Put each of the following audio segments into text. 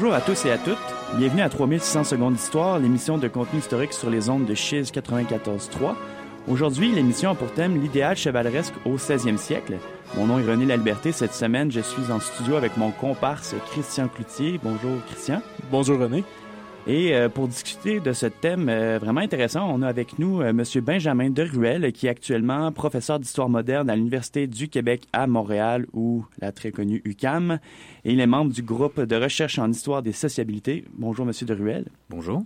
Bonjour à tous et à toutes. Bienvenue à 3600 secondes d'histoire, l'émission de contenu historique sur les ondes de Chiz 94.3. Aujourd'hui, l'émission a pour thème l'idéal chevaleresque au 16e siècle. Mon nom est René Laliberté. Cette semaine, je suis en studio avec mon comparse Christian Cloutier. Bonjour Christian. Bonjour René. Et euh, pour discuter de ce thème euh, vraiment intéressant, on a avec nous euh, Monsieur Benjamin Deruel, qui est actuellement professeur d'histoire moderne à l'Université du Québec à Montréal, ou la très connue UCAM. Et il est membre du groupe de recherche en histoire des sociabilités. Bonjour Monsieur Deruel. Bonjour.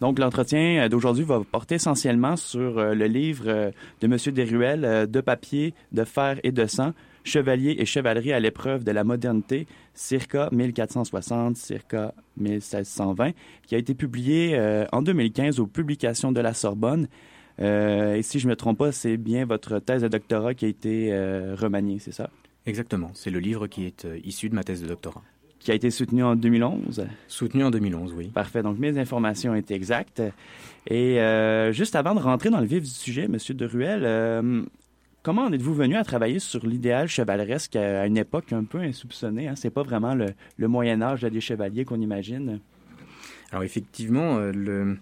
Donc, l'entretien d'aujourd'hui va porter essentiellement sur le livre de Monsieur Deruel, De papier, de fer et de sang, Chevalier et chevalerie à l'épreuve de la modernité, circa 1460, circa 1620, qui a été publié euh, en 2015 aux publications de la Sorbonne. Euh, et si je ne me trompe pas, c'est bien votre thèse de doctorat qui a été euh, remaniée, c'est ça? Exactement. C'est le livre qui est issu de ma thèse de doctorat. Qui a été soutenu en 2011? Soutenu en 2011, oui. Parfait. Donc, mes informations étaient exactes. Et juste avant de rentrer dans le vif du sujet, M. Deruel, comment en êtes-vous venu à travailler sur l'idéal chevaleresque à une époque un peu insoupçonnée? Hein? C'est pas vraiment le, Moyen Âge des chevaliers qu'on imagine. Alors effectivement, euh, le,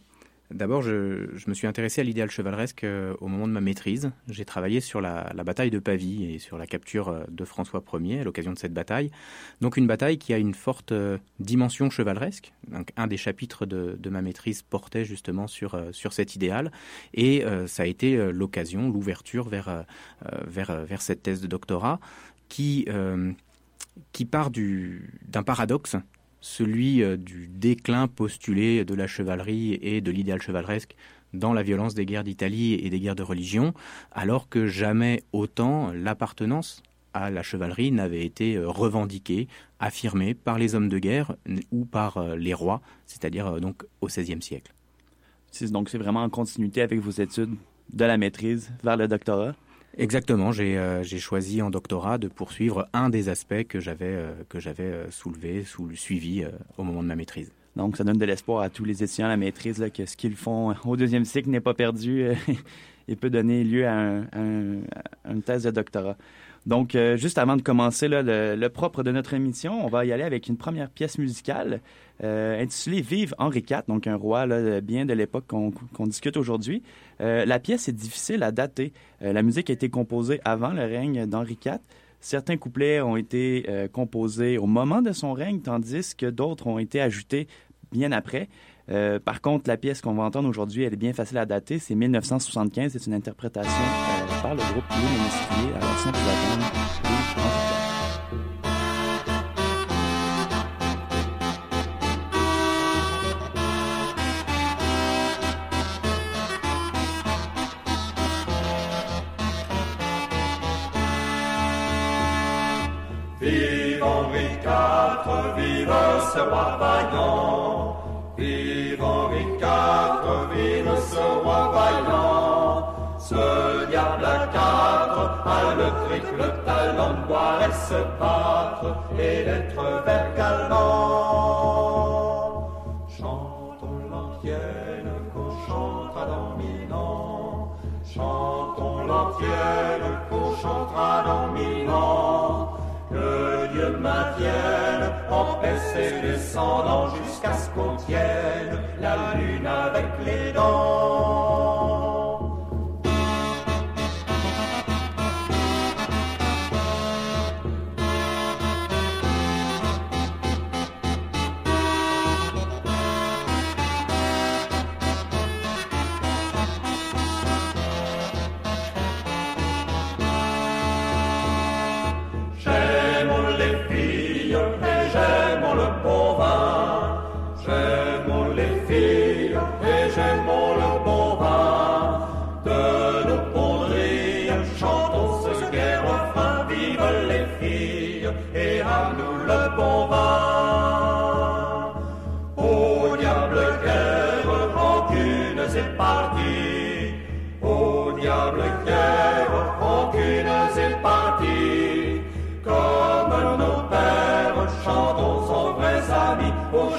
D'abord, je, me suis intéressé à l'idéal chevaleresque euh, au moment de ma maîtrise. J'ai travaillé sur la, bataille de Pavie et sur la capture euh, de François Ier à l'occasion de cette bataille. Donc une bataille qui a une forte euh, dimension chevaleresque. Un des chapitres de, ma maîtrise portait justement sur, sur cet idéal. Et ça a été l'occasion, l'ouverture vers, vers, vers cette thèse de doctorat qui, qui part d'un paradoxe celui euh, du déclin postulé de la chevalerie et de l'idéal chevaleresque dans la violence des guerres d'Italie et des guerres de religion, alors que jamais autant l'appartenance à la chevalerie n'avait été euh, revendiquée, affirmée par les hommes de guerre ou par euh, les rois, c'est-à-dire donc au XVIe siècle. Donc c'est vraiment en continuité avec vos études de la maîtrise vers le doctorat? Exactement, euh, j'ai choisi en doctorat de poursuivre un des aspects que j'avais euh, euh, soulevé, sous, suivi au moment de ma maîtrise. Donc ça donne de l'espoir à tous les étudiants à la maîtrise que ce qu'ils font au deuxième cycle n'est pas perdu et peut donner lieu à, un, une thèse de doctorat. Donc, juste avant de commencer le, propre de notre émission, on va y aller avec une première pièce musicale euh, intitulé Vive Henri IV, donc un roi bien de l'époque qu'on discute aujourd'hui. Euh, la pièce est difficile à dater. Euh, la musique a été composée avant le règne d'Henri IV. Certains couplets ont été composés au moment de son règne, tandis que d'autres ont été ajoutés bien après. Par contre, la pièce qu'on va entendre aujourd'hui, elle est bien facile à dater. C'est 1975. C'est une interprétation par le groupe Louis Ménestrier. Alors, sans plus attendre, ce roi vaillant. Ce diable à quatre a le triple talent de boire et se battre et d'être vert. Chantons l'antienne qu'on chantera dans mille ans. Chantons l'antienne qu'on chantera dans mille ans. Que Dieu maintienne en paix ses descendants jusqu'à ce qu'on tienne la lune avec les dents.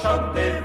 someday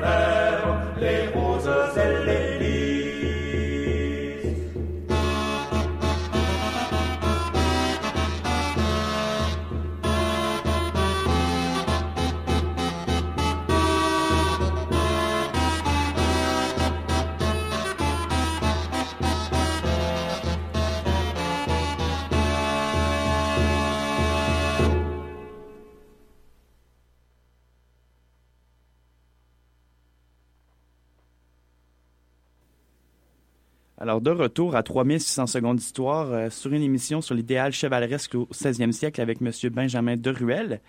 Alors, de retour à 3600 secondes d'histoire euh, sur une émission sur l'idéal chevaleresque au 16e siècle avec M. Benjamin Deruel.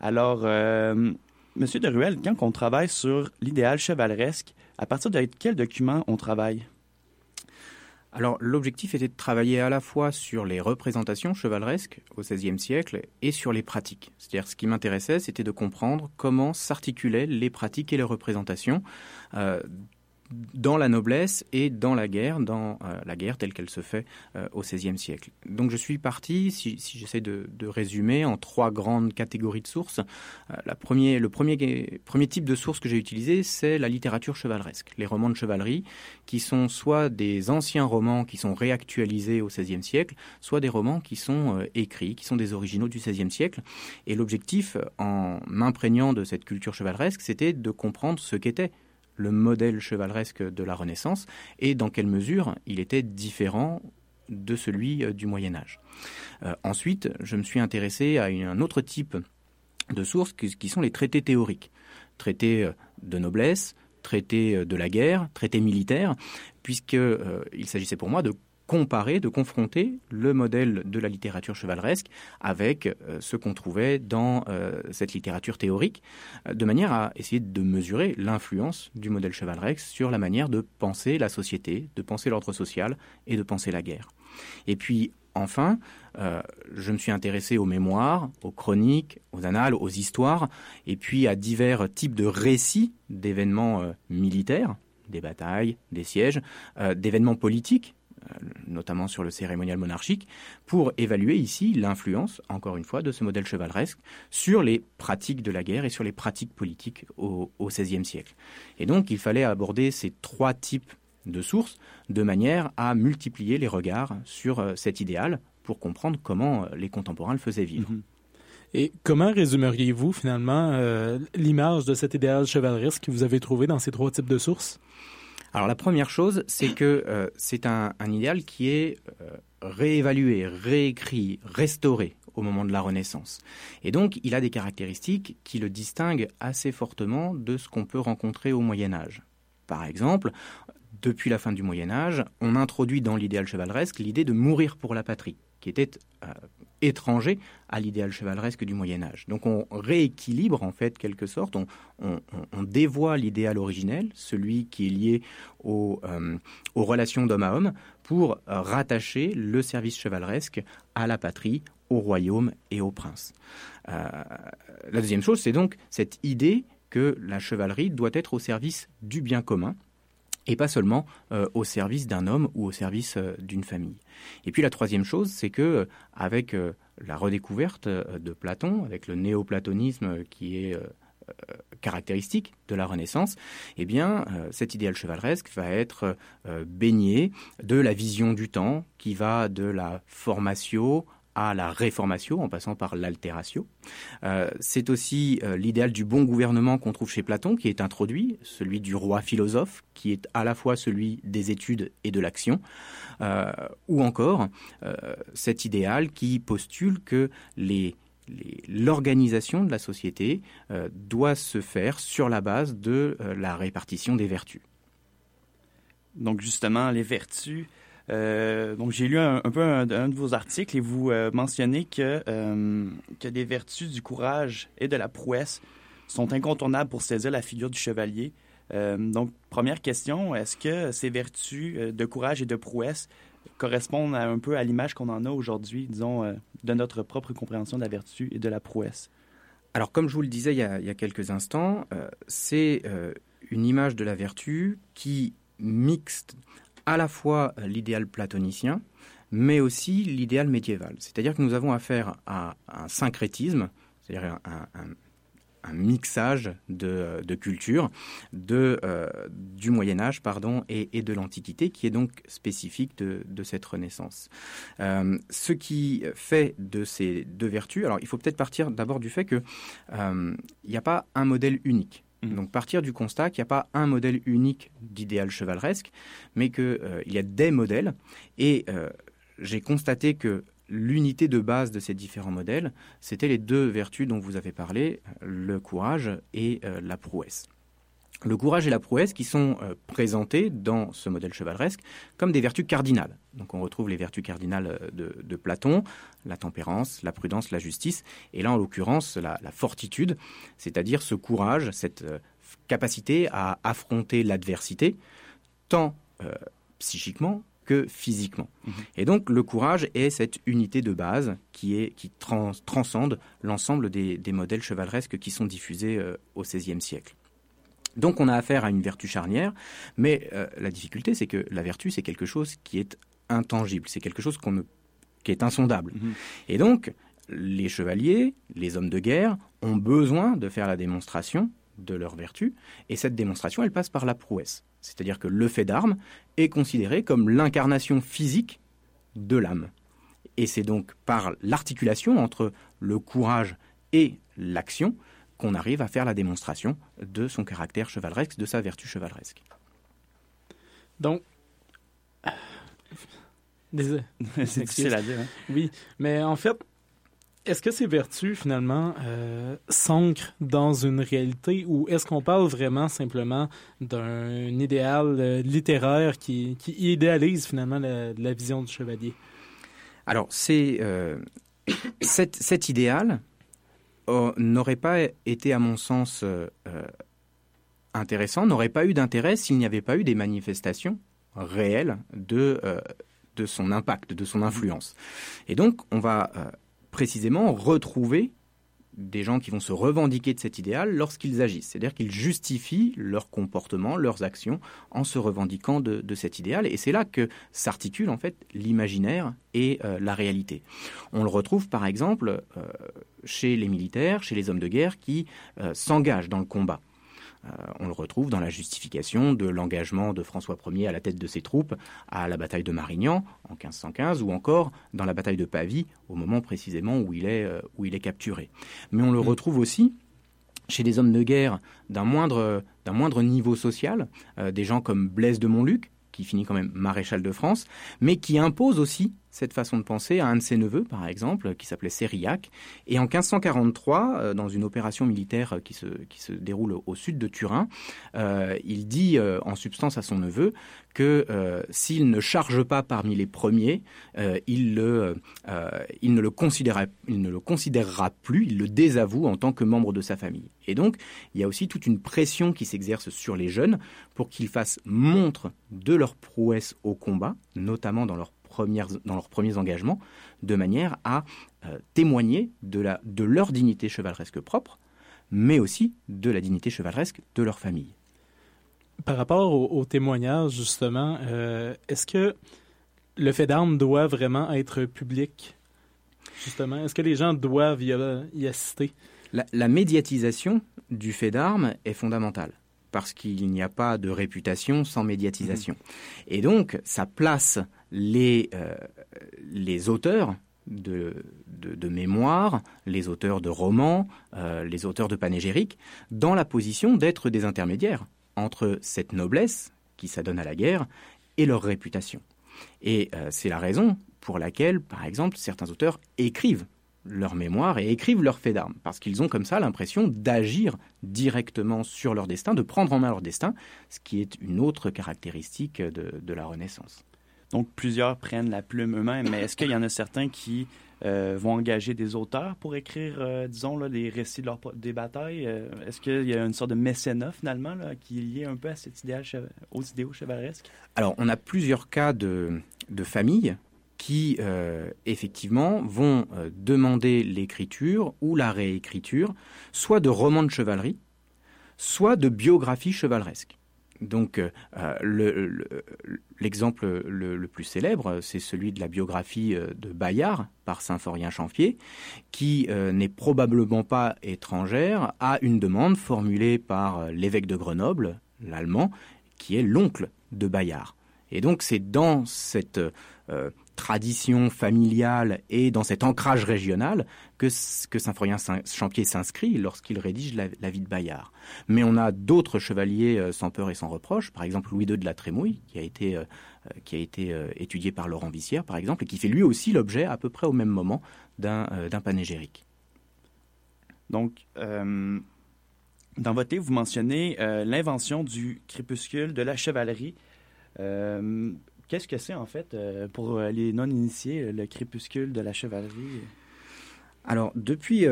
Alors, euh, M. Deruel, quand on travaille sur l'idéal chevaleresque, à partir de quel document on travaille? Alors l'objectif était de travailler à la fois sur les représentations chevaleresques au XVIe siècle et sur les pratiques. C'est-à-dire ce qui m'intéressait, c'était de comprendre comment s'articulaient les pratiques et les représentations euh, dans la noblesse et dans la guerre, dans euh, la guerre telle qu'elle se fait euh, au XVIe siècle. Donc je suis parti, si, j'essaie de, résumer, en trois grandes catégories de sources. Euh, le premier, premier type de source que j'ai utilisé, c'est la littérature chevaleresque, les romans de chevalerie, qui sont soit des anciens romans qui sont réactualisés au XVIe siècle, soit des romans qui sont écrits, qui sont des originaux du XVIe siècle. Et l'objectif, en m'imprégnant de cette culture chevaleresque, c'était de comprendre ce qu'était le modèle chevaleresque de la Renaissance et dans quelle mesure il était différent de celui euh, du Moyen Âge. Euh, ensuite, je me suis intéressé à un autre type de sources qui sont les traités théoriques. Traités euh, de noblesse, traités de la guerre, traités militaires, puisqu'il s'agissait pour moi de comparer, de confronter le modèle de la littérature chevaleresque avec euh, ce qu'on trouvait dans euh, cette littérature théorique, euh, de manière à essayer de mesurer l'influence du modèle chevaleresque sur la manière de penser la société, de penser l'ordre social et de penser la guerre. Et puis enfin, je me suis intéressé aux mémoires, aux chroniques, aux annales, aux histoires, et puis à divers types de récits d'événements militaires, des batailles, des sièges, d'événements politiques notamment sur le cérémonial monarchique, pour évaluer ici l'influence, encore une fois, de ce modèle chevaleresque sur les pratiques de la guerre et sur les pratiques politiques au XVIe siècle. Et donc, il fallait aborder ces trois types de sources de manière à multiplier les regards sur euh, cet idéal pour comprendre comment euh, les contemporains le faisaient vivre. Mhm. Et comment résumeriez-vous finalement l'image de cet idéal chevaleresque que vous avez trouvé dans ces trois types de sources? Alors la première chose, c'est que euh, c'est un, idéal qui est euh, réévalué, réécrit, restauré au moment de la Renaissance. Et donc il a des caractéristiques qui le distinguent assez fortement de ce qu'on peut rencontrer au Moyen Âge. Par exemple, depuis la fin du Moyen Âge, on introduit dans l'idéal chevaleresque l'idée de mourir pour la patrie, qui était euh, étranger à l'idéal chevaleresque du Moyen Âge. Donc on rééquilibre en fait quelque sorte, on, dévoie l'idéal originel, celui qui est lié euh, aux relations d'homme à homme, pour rattacher le service chevaleresque à la patrie, au royaume et au prince. Euh, la deuxième chose, c'est donc cette idée que la chevalerie doit être au service du bien commun, et pas seulement euh, au service d'un homme ou au service euh, d'une famille. Et puis la troisième chose, c'est que euh, avec la redécouverte de Platon, avec le néoplatonisme qui est caractéristique de la Renaissance, eh bien, cet idéal chevaleresque va être baigné de la vision du temps qui va de la formatio à la réformatio, en passant par l'altératio. Euh, c'est aussi euh, l'idéal du bon gouvernement qu'on trouve chez Platon, qui est introduit, celui du roi philosophe, qui est à la fois celui des études et de l'action, euh, ou encore cet idéal qui postule que l'organisation de la société doit se faire sur la base de la répartition des vertus. Donc justement, les vertus, euh, donc, j'ai lu un, peu un, de vos articles et vous euh, mentionnez que, euh, que vertus du courage et de la prouesse sont incontournables pour saisir la figure du chevalier. donc, première question, est-ce que ces vertus de courage et de prouesse correspondent un peu à l'image qu'on en a aujourd'hui, disons, de notre propre compréhension de la vertu et de la prouesse? Alors, comme je vous le disais il y a quelques instants, c'est une image de la vertu qui mixte à la fois euh, l'idéal platonicien, mais aussi l'idéal médiéval. C'est-à-dire que nous avons affaire à un syncrétisme, c'est-à-dire un, mixage de, cultures euh, du Moyen Âge et, de l'Antiquité, qui est donc spécifique de, cette Renaissance. Euh, ce qui fait de ces deux vertus, alors il faut peut-être partir d'abord du fait qu'il n'y a pas un modèle unique. Mm. Donc partir du constat qu'il n'y a pas un modèle unique d'idéal chevaleresque, mais qu'il euh, y a des modèles. Et euh, j'ai constaté que l'unité de base de ces différents modèles, c'était les deux vertus dont vous avez parlé, le courage et euh, la prouesse. Le courage et la prouesse qui sont euh, présentés dans ce modèle chevaleresque comme des vertus cardinales. Donc on retrouve les vertus cardinales euh, de, Platon, la tempérance, la prudence, la justice, et là en l'occurrence la, fortitude, c'est-à-dire ce courage, cette euh, capacité à affronter l'adversité, tant psychiquement que physiquement. Mhm. Et donc le courage est cette unité de base qui, est, qui transcende l'ensemble des, modèles chevaleresques qui sont diffusés au XVIe siècle. Donc on a affaire à une vertu charnière, mais euh, la difficulté c'est que la vertu c'est quelque chose qui est intangible, c'est quelque chose qui est insondable. Mhm. Et donc les chevaliers, les hommes de guerre ont besoin de faire la démonstration de leur vertu, et cette démonstration elle passe par la prouesse. C'est-à-dire que le fait d'armes est considéré comme l'incarnation physique de l'âme. Et c'est donc par l'articulation entre le courage et l'action qu'on arrive à faire la démonstration de son caractère chevaleresque, de sa vertu chevaleresque. Donc, Désolé. c'est difficile à dire. Hein. Oui, mais en fait, est-ce que ces vertus, finalement, euh, s'ancrent dans une réalité ou est-ce qu'on parle vraiment simplement d'un idéal euh, littéraire qui, idéalise finalement la, vision du chevalier? Alors, c'est euh, cet, idéal, Oh, n'aurait pas été, à mon sens, euh, euh, intéressant, n'aurait pas eu d'intérêt s'il n'y avait pas eu des manifestations réelles de, euh, de son impact, de son influence. Et donc, on va précisément retrouver des gens qui vont se revendiquer de cet idéal lorsqu'ils agissent. C'est-à-dire qu'ils justifient leur comportement, leurs actions en se revendiquant de, cet idéal. Et c'est là que s'articule en fait l'imaginaire et euh, la réalité. On le retrouve par exemple euh, chez les militaires, chez les hommes de guerre qui euh, s'engagent dans le combat. Euh, on le retrouve dans la justification de l'engagement de François Ier à la tête de ses troupes à la bataille de Marignan en 1515 ou encore dans la bataille de Pavie au moment précisément où il est, euh, où il est capturé. Mais on le mm. retrouve aussi chez des hommes de guerre d'un moindre, moindre niveau social, euh, des gens comme Blaise de Montluc, qui finit quand même maréchal de France, mais qui impose aussi cette façon de penser à un de ses neveux, par exemple, qui s'appelait Sériac. Et en 1543, euh, dans une opération militaire qui se, qui se déroule au, sud de Turin, euh, il dit euh, en substance à son neveu que s'il ne charge pas parmi les premiers, il, ne le il ne le considérera plus, il le désavoue en tant que membre de sa famille. Et donc, il y a aussi toute une pression qui s'exerce sur les jeunes pour qu'ils fassent montre de leur prouesse au combat, notamment dans leur dans leurs premiers engagements, de manière à euh, témoigner de, la, de leur dignité chevaleresque propre, mais aussi de la dignité chevaleresque de leur famille. Par rapport au, témoignage, justement, euh, est-ce que le fait d'armes doit vraiment être public, justement? Est-ce que les gens doivent y, assister? la, médiatisation du fait d'armes est fondamentale parce qu'il n'y a pas de réputation sans médiatisation. Mmh. Et donc, ça place les, euh, les auteurs de, de, mémoires, les auteurs de romans, euh, les auteurs de panégyriques, dans la position d'être des intermédiaires entre cette noblesse qui s'adonne à la guerre et leur réputation. Et euh, c'est la raison pour laquelle, par exemple, certains auteurs écrivent leur mémoire et écrivent leurs faits d'armes, parce qu'ils ont comme ça l'impression d'agir directement sur leur destin, de prendre en main leur destin, ce qui est une autre caractéristique de la Renaissance. Donc, plusieurs prennent la plume eux-mêmes, mais est-ce qu'il y en a certains qui euh, vont engager des auteurs pour écrire, euh, disons, là, des récits de leur, des batailles? Euh, est-ce qu'il y a une sorte de mécénat, finalement, là, qui est lié un peu à cet idéal, aux idéaux chevaleresques? Alors, on a plusieurs cas de, de familles qui, effectivement, vont demander l'écriture ou la réécriture, soit de romans de chevalerie, soit de biographies chevaleresques. Donc, euh, l'exemple le, plus célèbre, c'est celui de la biographie euh, de Bayard par Symphorien Champier, qui euh, n'est probablement pas étrangère à une demande formulée par l'évêque de Grenoble, l'allemand, qui est l'oncle de Bayard. Et donc, c'est dans cette tradition familiale et dans cet ancrage régional que, que Symphorien Champier s'inscrit lorsqu'il rédige la, vie de Bayard. Mais on a d'autres chevaliers euh, sans peur et sans reproche, par exemple Louis II de la Trémouille, qui a été, euh, euh, qui a été étudié par Laurent Vissière, par exemple, et qui fait lui aussi l'objet à peu près au même moment d'un panégérique. Donc, dans votre livre, vous mentionnez l'invention du crépuscule de la chevalerie. Qu'est-ce que c'est en fait pour les non-initiés, le crépuscule de la chevalerie? Alors, depuis,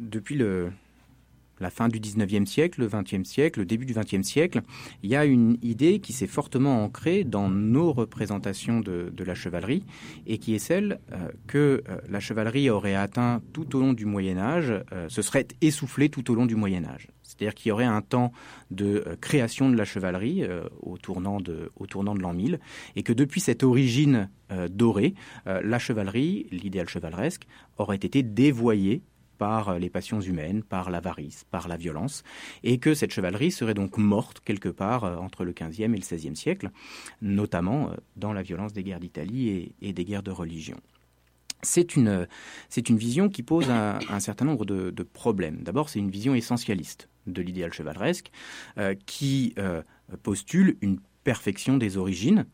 depuis le, la fin du 19e siècle, le 20e siècle, le début du 20e siècle, il y a une idée qui s'est fortement ancrée dans nos représentations de, la chevalerie et qui est celle euh, que euh, la chevalerie aurait atteint tout au long du Moyen Âge, euh, se serait essoufflée tout au long du Moyen Âge. C'est-à-dire qu'il y aurait un temps de création de la chevalerie au tournant de, au tournant de l'an 1000 et que depuis cette origine dorée, la chevalerie, l'idéal chevaleresque, aurait été dévoyée par les passions humaines, par l'avarice, par la violence, et que cette chevalerie serait donc morte quelque part euh, entre le XVe et le XVIe siècle, notamment euh, dans la violence des guerres d'Italie et, des guerres de religion. C'est une vision qui pose un, certain nombre de, problèmes. D'abord, c'est une vision essentialiste de l'idéal chevaleresque euh, qui postule une perfection des origines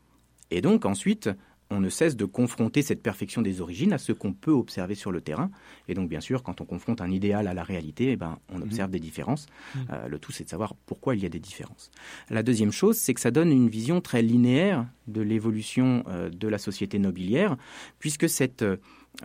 et donc ensuite on ne cesse de confronter cette perfection des origines à ce qu'on peut observer sur le terrain. Et donc, bien sûr, quand on confronte un idéal à la réalité, eh ben, on observe des différences. Mmh. Euh, le tout, c'est de savoir pourquoi il y a des différences. La deuxième chose, c'est que ça donne une vision très linéaire de l'évolution euh, de la société nobiliaire, puisque cette, euh,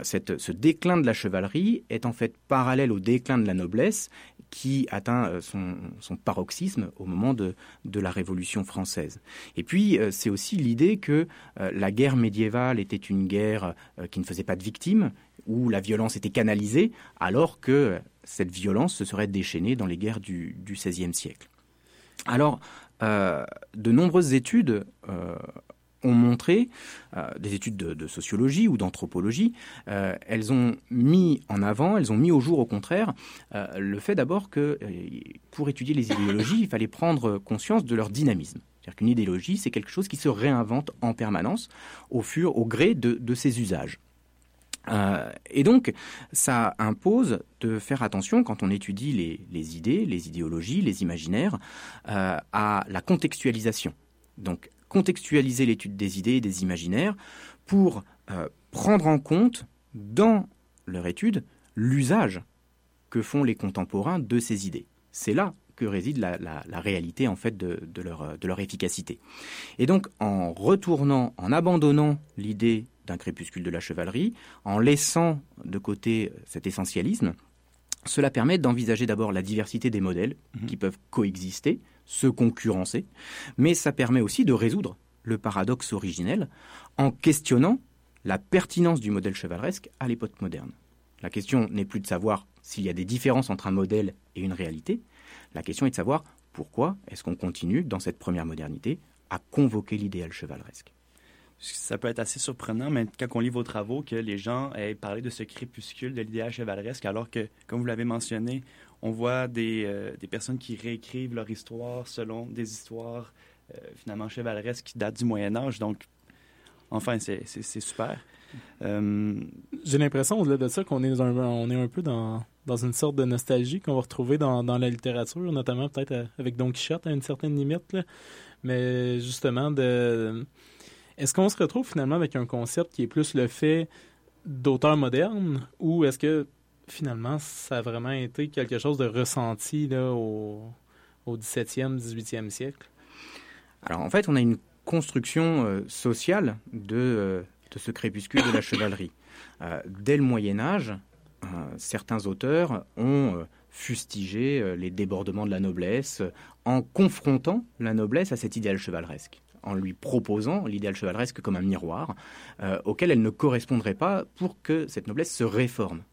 ce déclin de la chevalerie est en fait parallèle au déclin de la noblesse qui atteint euh, son, paroxysme au moment de, la Révolution française. Et puis, euh, c'est aussi l'idée que euh, la guerre médiévale était une guerre qui ne faisait pas de victimes, où la violence était canalisée, alors que cette violence se serait déchaînée dans les guerres du XVIe siècle. Alors, de nombreuses études ont montré, euh, des études de, sociologie ou d'anthropologie, euh, elles ont mis en avant, elles ont mis au jour au contraire euh, le fait d'abord que pour étudier les idéologies, il fallait prendre conscience de leur dynamisme. C'est-à-dire qu'une idéologie, c'est quelque chose qui se réinvente en permanence au fur, au gré de, ses usages. et donc, ça impose de faire attention quand on étudie les, les idées, les idéologies, les imaginaires, à la contextualisation. Donc, contextualiser l'étude des idées et des imaginaires pour euh, prendre en compte dans leur étude l'usage que font les contemporains de ces idées. C'est là que réside la, réalité en fait de, leur, de leur efficacité. Et donc en retournant, en abandonnant l'idée d'un crépuscule de la chevalerie, en laissant de côté cet essentialisme, cela permet d'envisager d'abord la diversité des modèles mhm. qui peuvent coexister, se concurrencer, mais ça permet aussi de résoudre le paradoxe originel en questionnant la pertinence du modèle chevaleresque à l'époque moderne. La question n'est plus de savoir s'il y a des différences entre un modèle et une réalité, la question est de savoir pourquoi est-ce qu'on continue dans cette première modernité à convoquer l'idéal chevaleresque. Ça peut être assez surprenant, mais quand on lit vos travaux, que les gens aient parlé de ce crépuscule de l'idéal chevaleresque, alors que, comme vous l'avez mentionné, on voit des, euh, des, personnes qui réécrivent leur histoire selon des histoires euh, finalement chevaleresques qui datent du Moyen Âge. Donc, enfin, c'est super. Euh, J'ai l'impression, au-delà de ça, qu'on est, un, est un peu dans, dans une sorte de nostalgie qu'on va retrouver dans, dans la littérature, notamment peut-être avec Don Quichotte à une certaine limite. Là. Mais justement, de, est-ce qu'on se retrouve finalement avec un concept qui est plus le fait d'auteurs modernes ou est-ce que finalement, ça a vraiment été quelque chose de ressenti là, au, au 17e, 18e siècle? Alors en fait, on a une construction euh, sociale de, euh, de, ce crépuscule de la chevalerie. Euh, dès le Moyen Âge, certains auteurs ont fustigé les débordements de la noblesse en confrontant la noblesse à cet idéal chevaleresque en lui proposant l'idéal chevaleresque comme un miroir auquel elle ne correspondrait pas pour que cette noblesse se réforme.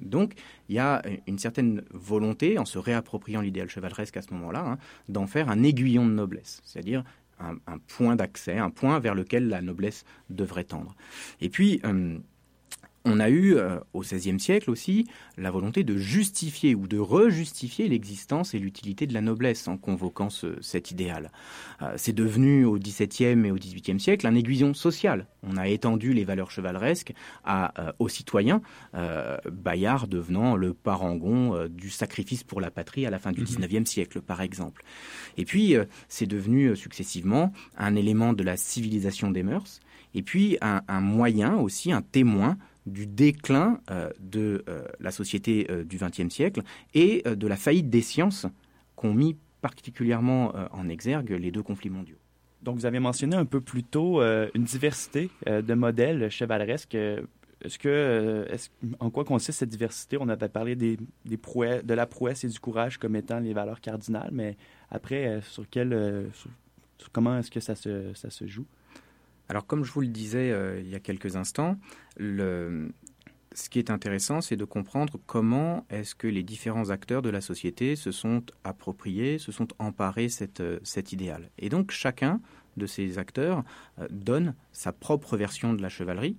Donc, il y a une certaine volonté, en se réappropriant l'idéal chevaleresque à ce moment-là, hein, d'en faire un aiguillon de noblesse, c'est-à-dire un, point d'accès, un point vers lequel la noblesse devrait tendre. Et puis, euh, on a eu euh, au XVIe siècle aussi la volonté de justifier ou de rejustifier l'existence et l'utilité de la noblesse en convoquant cet idéal. Euh, c'est devenu au XVIIe et au XVIIIe siècle un aiguillon social. On a étendu les valeurs chevaleresques à, euh, aux citoyens, Bayard devenant le parangon du sacrifice pour la patrie à la fin du XIXe mhm. siècle, par exemple. Et puis, c'est devenu successivement un élément de la civilisation des mœurs, et puis un moyen aussi, un témoin du déclin euh, de euh, la société euh, du XXe siècle et de la faillite des sciences qu'ont mis particulièrement en exergue les deux conflits mondiaux. Donc, vous avez mentionné un peu plus tôt une diversité de modèles chevaleresques. Est-ce que, en quoi consiste cette diversité? On avait parlé des, prouesses, de la prouesse et du courage comme étant les valeurs cardinales, mais après, sur comment est-ce que ça se joue? Alors, comme je vous le disais euh, il y a quelques instants, ce qui est intéressant, c'est de comprendre comment est-ce que les différents acteurs de la société se sont appropriés, se sont emparés euh, cet idéal. Et donc, chacun de ces acteurs euh, donne sa propre version de la chevalerie,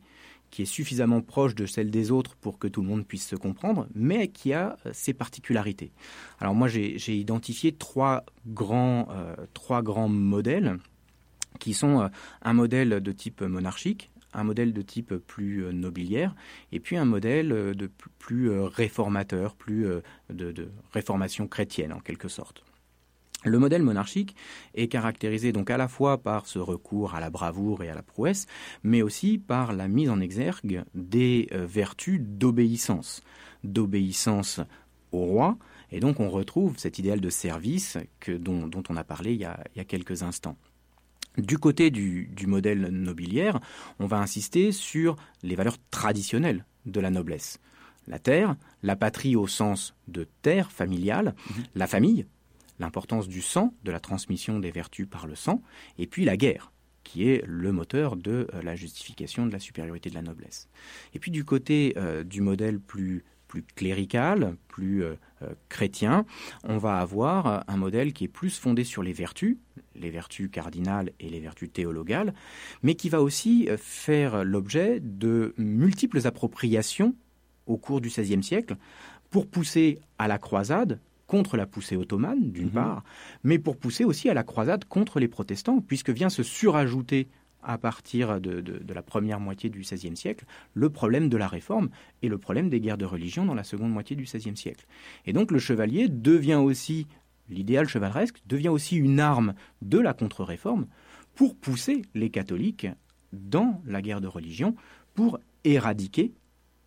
qui est suffisamment proche de celle des autres pour que tout le monde puisse se comprendre, mais qui a ses particularités. Alors moi, j'ai identifié trois grands, trois grands modèles qui sont euh, un modèle de type monarchique, un modèle de type plus euh, nobiliaire, et puis un modèle euh, de plus réformateur, plus de, réformation chrétienne en quelque sorte. Le modèle monarchique est caractérisé donc à la fois par ce recours à la bravoure et à la prouesse, mais aussi par la mise en exergue des vertus d'obéissance, d'obéissance au roi, et donc on retrouve cet idéal de service que, dont, on a parlé il y a quelques instants. Du côté du, modèle nobiliaire, on va insister sur les valeurs traditionnelles de la noblesse. La terre, la patrie au sens de terre familiale, mhm. la famille, l'importance du sang, de la transmission des vertus par le sang, et puis la guerre, qui est le moteur de euh, la justification de la supériorité de la noblesse. Et puis du côté euh, du modèle plus plus clérical, plus euh, euh, chrétien, on va avoir un modèle qui est plus fondé sur les vertus, les vertus cardinales et les vertus théologales, mais qui va aussi euh, faire l'objet de multiples appropriations au cours du XVIe siècle pour pousser à la croisade contre la poussée ottomane, d'une mhm. part, mais pour pousser aussi à la croisade contre les protestants, puisque vient se surajouter à partir de, la première moitié du XVIe siècle, le problème de la réforme et le problème des guerres de religion dans la seconde moitié du XVIe siècle. Et donc le chevalier devient aussi, l'idéal chevaleresque, devient aussi une arme de la contre-réforme pour pousser les catholiques dans la guerre de religion, pour éradiquer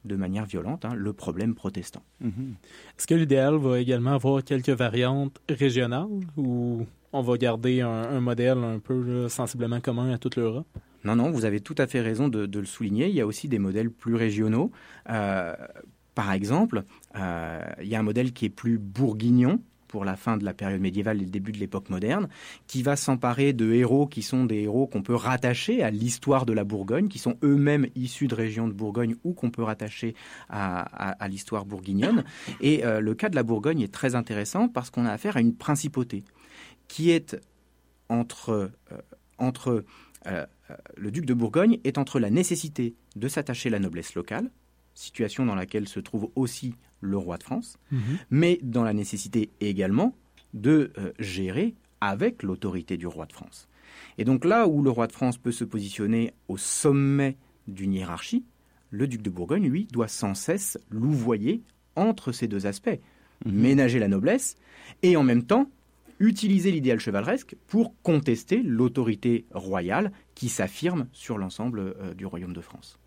de manière violente hein, le problème protestant. Mhm. Est-ce que l'idéal va également avoir quelques variantes régionales ou on va garder un, modèle un peu sensiblement commun à toute l'Europe? Non, non, vous avez tout à fait raison de, le souligner. Il y a aussi des modèles plus régionaux. Euh, par exemple, euh, il y a un modèle qui est plus bourguignon pour la fin de la période médiévale et le début de l'époque moderne, qui va s'emparer de héros qui sont des héros qu'on peut rattacher à l'histoire de la Bourgogne, qui sont eux-mêmes issus de régions de Bourgogne ou qu'on peut rattacher à, l'histoire bourguignonne. Et euh, le cas de la Bourgogne est très intéressant parce qu'on a affaire à une principauté qui est entre, euh, entre euh, le duc de Bourgogne est entre la nécessité de s'attacher à la noblesse locale, situation dans laquelle se trouve aussi le roi de France, mhm. mais dans la nécessité également de euh, gérer avec l'autorité du roi de France. Et donc là où le roi de France peut se positionner au sommet d'une hiérarchie, le duc de Bourgogne, lui, doit sans cesse louvoyer entre ces deux aspects, mhm. ménager la noblesse et en même temps utiliser l'idéal chevaleresque pour contester l'autorité royale qui s'affirme sur l'ensemble euh, du royaume de France.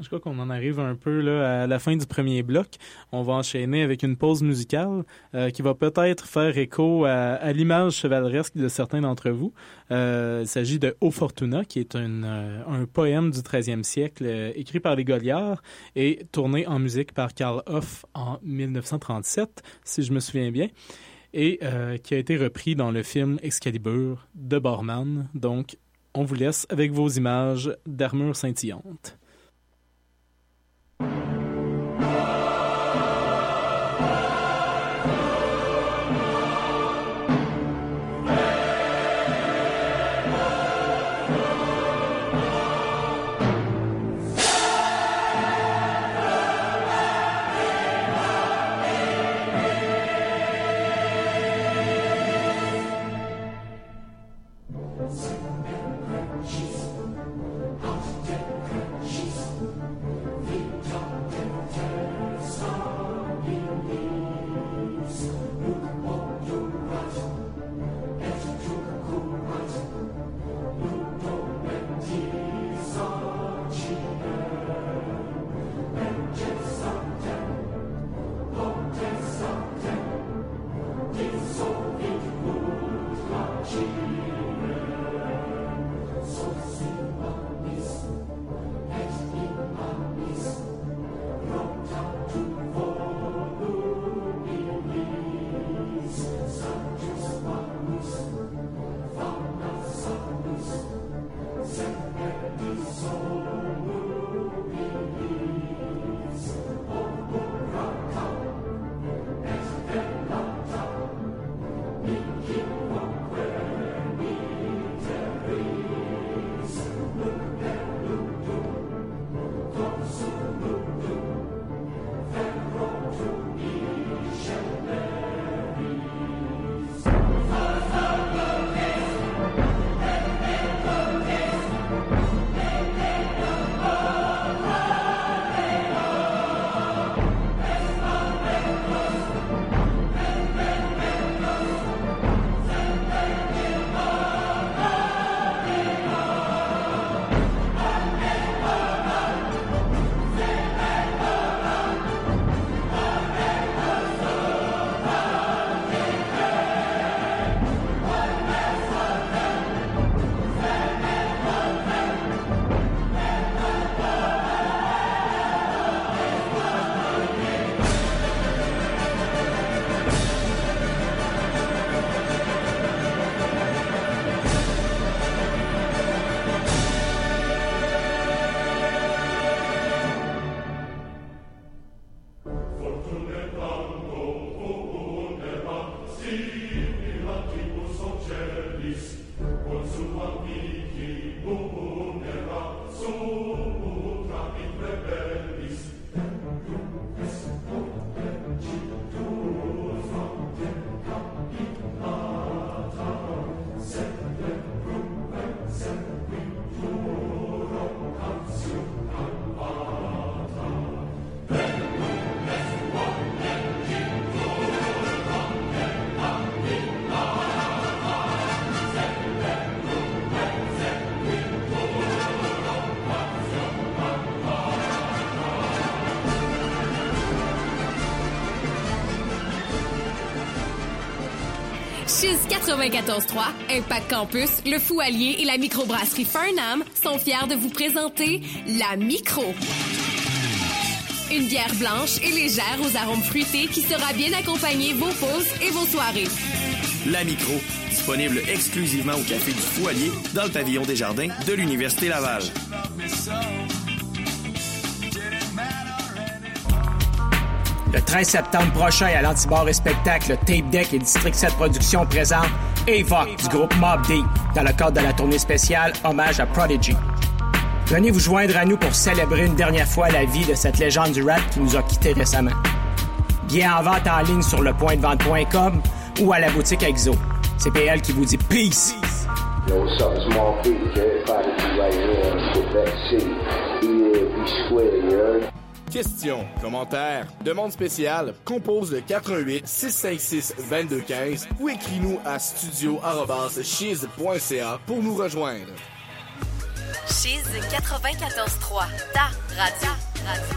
Je crois qu'on en arrive un peu à la fin du premier bloc. On va enchaîner avec une pause musicale euh, qui va peut-être faire écho à, l'image chevaleresque de certains d'entre vous. Euh, il s'agit de O Fortuna, qui est un poème du 13e siècle écrit par les Goliards et tourné en musique par Karl Hoff en 1937, si je me souviens bien et euh, qui a été repris dans le film Excalibur de Borman. Donc, on vous laisse avec vos images d'armure scintillante. Chiz 94.3, Impact Campus, le Foualier et la microbrasserie Farnham sont fiers de vous présenter la Micro. Une bière blanche et légère aux arômes fruités qui sera bien accompagner vos pauses et vos soirées. La Micro, disponible exclusivement au Café du Foualier dans le pavillon des Jardins de l'Université Laval. 13 septembre prochain à l'Antibar et Spectacle, Tape Deck et District 7 Productions présentent Avoc du groupe Mob D dans le cadre de la tournée spéciale Hommage à Prodigy. Venez vous joindre à nous pour célébrer une dernière fois la vie de cette légende du rap qui nous a quittés récemment. Bien en vente en ligne sur lepointdevente.com ou à la boutique Exo. C'est PL qui vous dit Peace! Questions, commentaires, demandes spéciales, compose le 88 656 2215 ou écris-nous à studio@chiz.ca pour nous rejoindre. Chiz 94.3, ta radio. radio.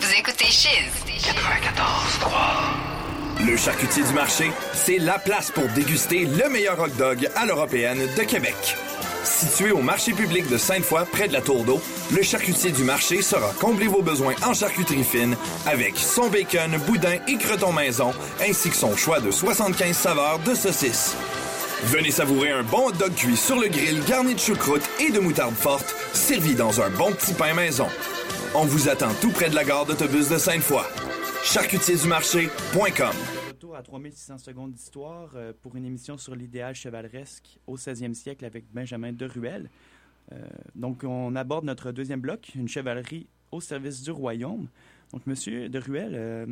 Vous écoutez Chiz 94.3. Le charcutier du marché, c'est la place pour déguster le meilleur hot dog à l'européenne de Québec. Situé au marché public de Sainte-Foy, près de la Tour d'eau, le charcutier du marché saura combler vos besoins en charcuterie fine avec son bacon, boudin et creton maison, ainsi que son choix de 75 saveurs de saucisses. Venez savourer un bon hot dog cuit sur le grill garni de choucroute et de moutarde forte, servi dans un bon petit pain maison. On vous attend tout près de la gare d'autobus de Sainte-Foy. charcutierdumarché.com à 3600 secondes d'histoire euh, pour une émission sur l'idéal chevaleresque au 16e siècle avec Benjamin de Ruel. Euh, donc, on aborde notre deuxième bloc, une chevalerie au service du royaume. Donc, Monsieur de Ruel, euh,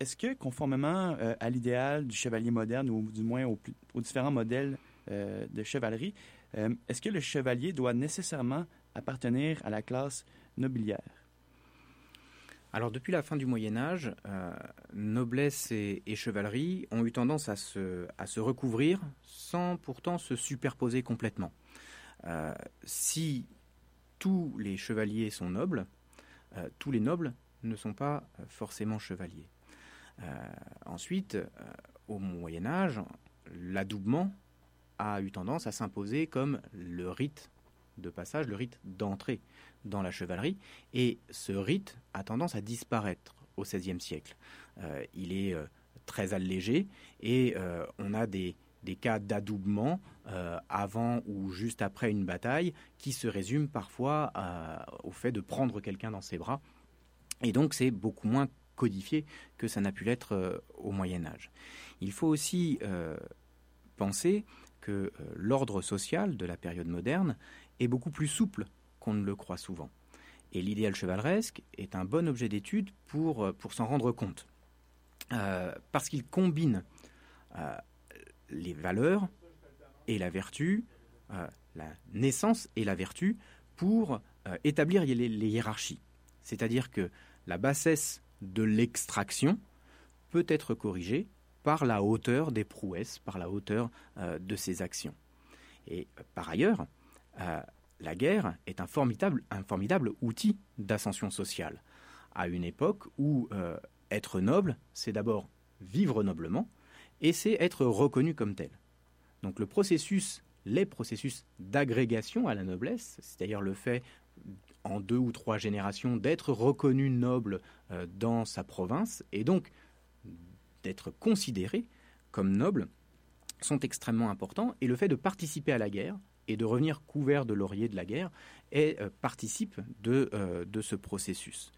est-ce que, conformément euh, à l'idéal du chevalier moderne, ou du moins aux, différents modèles euh, de chevalerie, est-ce que le chevalier doit nécessairement appartenir à la classe nobiliaire? Alors depuis la fin du Moyen Âge, euh, noblesse et, chevalerie ont eu tendance à se, recouvrir sans pourtant se superposer complètement. Euh, si tous les chevaliers sont nobles, euh, tous les nobles ne sont pas forcément chevaliers. Ensuite, au Moyen Âge, l'adoubement a eu tendance à s'imposer comme le rite de passage, le rite d'entrée dans la chevalerie, et ce rite a tendance à disparaître au XVIe siècle. Euh, il est euh, très allégé et euh, on a des, des cas d'adoubement avant ou juste après une bataille qui se résument parfois au fait de prendre quelqu'un dans ses bras. Et donc c'est beaucoup moins codifié que ça n'a pu l'être au Moyen Âge. Il faut aussi penser que l'ordre social de la période moderne est beaucoup plus souple qu'on ne le croit souvent. Et l'idéal chevaleresque est un bon objet d'étude pour, euh, pour s'en rendre compte. Euh, parce qu'il combine euh, les valeurs et la vertu, la naissance et la vertu, pour établir les, hiérarchies. C'est-à-dire que la bassesse de l'extraction peut être corrigée par la hauteur des prouesses, par la hauteur de ses actions. Et par ailleurs, euh, la guerre est un formidable, outil d'ascension sociale, à une époque où euh, être noble, c'est d'abord vivre noblement, et c'est être reconnu comme tel. Donc le processus, les processus d'agrégation à la noblesse, c'est-à-dire le fait en deux ou trois générations d'être reconnu noble euh, dans sa province, et donc d'être considéré comme noble, sont extrêmement importants, et le fait de participer à la guerre, et de revenir couvert de laurier de la guerre est, euh, participe de, euh, de ce processus.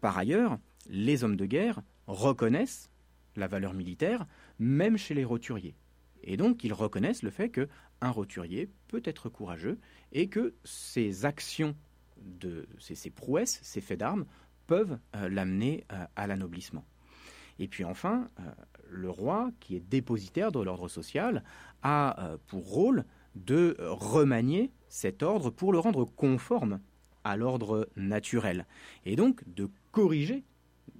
Par ailleurs, les hommes de guerre reconnaissent la valeur militaire, même chez les roturiers. Et donc, ils reconnaissent le fait qu'un roturier peut être courageux et que ses actions, de, ses, ses prouesses, ses faits d'armes, peuvent euh, l'amener à l'anoblissement. Et puis enfin, le roi, qui est dépositaire de l'ordre social, a pour rôle de remanier cet ordre pour le rendre conforme à l'ordre naturel. Et donc de corriger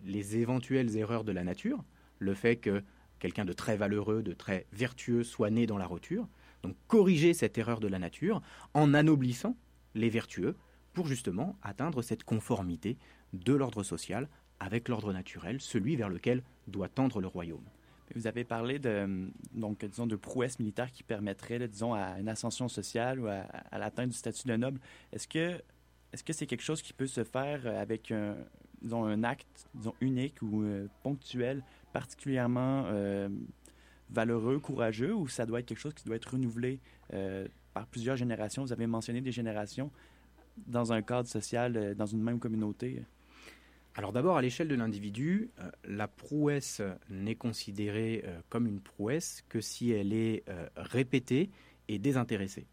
les éventuelles erreurs de la nature, le fait que quelqu'un de très valeureux, de très vertueux soit né dans la roture, donc corriger cette erreur de la nature en anoblissant les vertueux pour justement atteindre cette conformité de l'ordre social avec l'ordre naturel, celui vers lequel doit tendre le royaume. Vous avez parlé de, donc, disons, de prouesses militaires qui permettraient, disons, à une ascension sociale ou à, l'atteinte du statut de noble. Est-ce que est-ce que c'est quelque chose qui peut se faire avec un, disons, un acte disons, unique ou euh, ponctuel, particulièrement euh, valeureux, courageux, ou ça doit être quelque chose qui doit être renouvelé euh, par plusieurs générations? Vous avez mentionné des générations dans un cadre social, dans une même communauté. Alors d'abord, à l'échelle de l'individu, la prouesse n'est considérée comme une prouesse que si elle est répétée et désintéressée.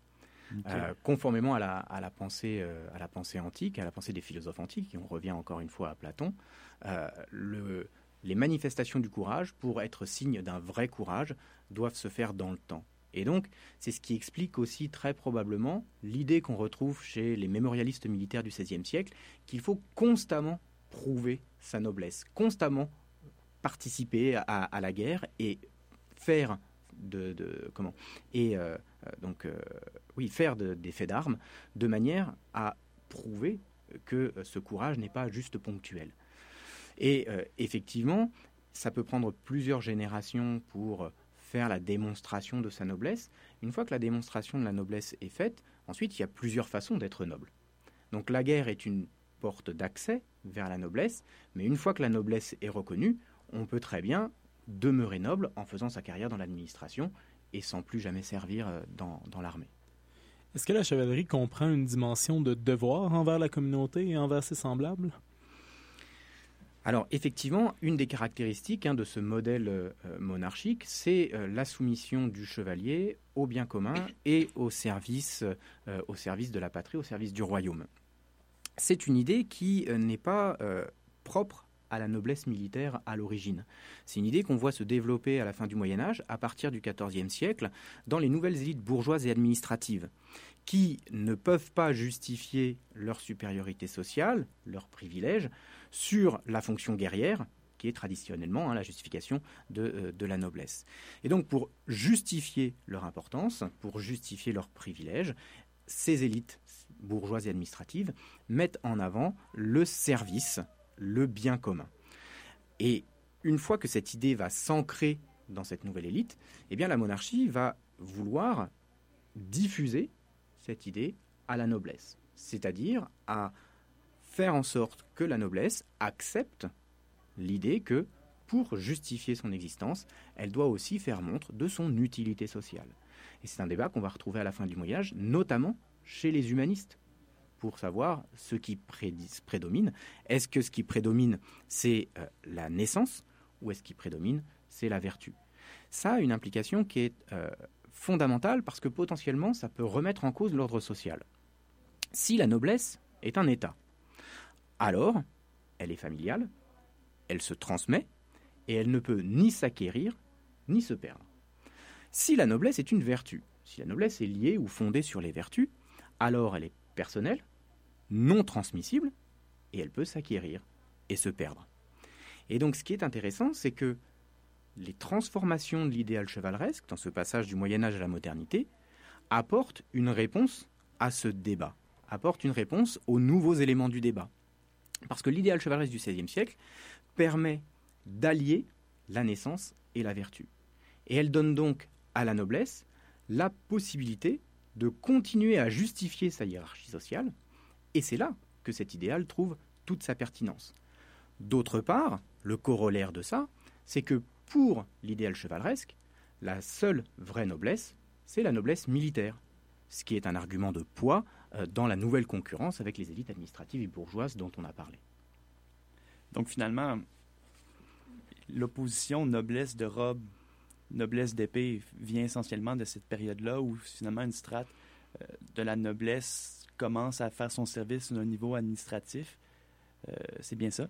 Euh, conformément à la, à la pensée, euh, à la pensée antique, à la pensée des philosophes antiques, et on revient encore une fois à Platon, euh, le, les manifestations du courage, pour être signe d'un vrai courage, doivent se faire dans le temps. Et donc, c'est ce qui explique aussi très probablement l'idée qu'on retrouve chez les mémorialistes militaires du XVIe siècle, qu'il faut constamment prouver sa noblesse, constamment participer à, la guerre et faire de, comment? Et euh, donc, euh, oui, faire des faits d'armes de manière à prouver que ce courage n'est pas juste ponctuel. Et euh, effectivement, ça peut prendre plusieurs générations pour faire la démonstration de sa noblesse. Une fois que la démonstration de la noblesse est faite, ensuite il y a plusieurs façons d'être noble. Donc la guerre est une porte d'accès vers la noblesse, mais une fois que la noblesse est reconnue, on peut très bien demeurer noble en faisant sa carrière dans l'administration et sans plus jamais servir euh, dans, dans l'armée. Est-ce que la chevalerie comprend une dimension de devoir envers la communauté et envers ses semblables? Alors effectivement, une des caractéristiques hein, de ce modèle euh, monarchique, c'est euh, la soumission du chevalier au bien commun et au service, au service de la patrie, au service du royaume. C'est une idée qui n'est pas propre à la noblesse militaire à l'origine. C'est une idée qu'on voit se développer à la fin du Moyen Âge, à partir du XIVe siècle, dans les nouvelles élites bourgeoises et administratives, qui ne peuvent pas justifier leur supériorité sociale, leur privilège, sur la fonction guerrière, qui est traditionnellement hein, la justification de, euh, de, la noblesse. Et donc pour justifier leur importance, pour justifier leur privilège, ces élites bourgeoises et administratives mettent en avant le service le bien commun. Et une fois que cette idée va s'ancrer dans cette nouvelle élite, eh bien la monarchie va vouloir diffuser cette idée à la noblesse, c'est-à-dire à faire en sorte que la noblesse accepte l'idée que pour justifier son existence, elle doit aussi faire montre de son utilité sociale. Et c'est un débat qu'on va retrouver à la fin du Moyen Âge, notamment chez les humanistes pour savoir ce qui prédomine. Est-ce que ce qui prédomine, c'est euh, la naissance ou est-ce qui prédomine, c'est la vertu? Ça a une implication qui est euh, fondamentale parce que potentiellement, ça peut remettre en cause l'ordre social. Si la noblesse est un état, alors elle est familiale, elle se transmet et elle ne peut ni s'acquérir ni se perdre. Si la noblesse est une vertu, si la noblesse est liée ou fondée sur les vertus, alors elle est personnelle, non transmissible et elle peut s'acquérir et se perdre. Et donc ce qui est intéressant, c'est que les transformations de l'idéal chevaleresque, dans ce passage du Moyen Âge à la modernité, apportent une réponse à ce débat, apportent une réponse aux nouveaux éléments du débat. Parce que l'idéal chevaleresque du XVIe siècle permet d'allier la naissance et la vertu. Et elle donne donc à la noblesse la possibilité de continuer à justifier sa hiérarchie sociale, et c'est là que cet idéal trouve toute sa pertinence. D'autre part, le corollaire de ça, c'est que pour l'idéal chevaleresque, la seule vraie noblesse, c'est la noblesse militaire, ce qui est un argument de poids euh, dans la nouvelle concurrence avec les élites administratives et bourgeoises dont on a parlé. Donc finalement, l'opposition noblesse de robe, noblesse d'épée vient essentiellement de cette période-là où finalement une strate euh, de la noblesse commence à faire son service au niveau administratif. Euh, c'est bien ça?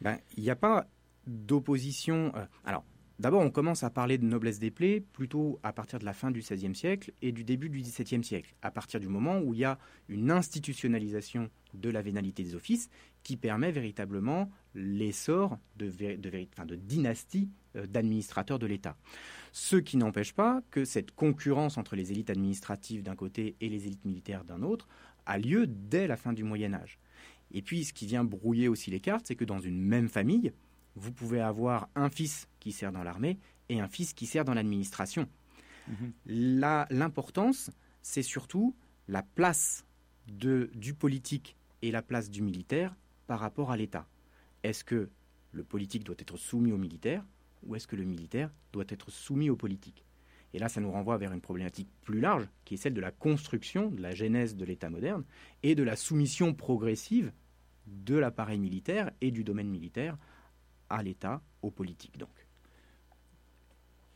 Ben, il n'y a pas d'opposition. Euh, alors, d'abord, on commence à parler de noblesse des plaies plutôt à partir de la fin du XVIe siècle et du début du XVIIe siècle, à partir du moment où il y a une institutionnalisation de la vénalité des offices qui permet véritablement l'essor de, de, de dynasties euh, d'administrateurs de l'État. Ce qui n'empêche pas que cette concurrence entre les élites administratives d'un côté et les élites militaires d'un autre a lieu dès la fin du Moyen Âge. Et puis, ce qui vient brouiller aussi les cartes, c'est que dans une même famille, vous pouvez avoir un fils qui sert dans l'armée et un fils qui sert dans l'administration. La- L'importance, c'est surtout la place de, du politique et la place du militaire par rapport à l'État. Est-ce que le politique doit être soumis au militaire ou est-ce que le militaire doit être soumis au politique? Et là, ça nous renvoie vers une problématique plus large, qui est celle de la construction, de la genèse de l'État moderne et de la soumission progressive de l'appareil militaire et du domaine militaire à l'État, aux politiques donc.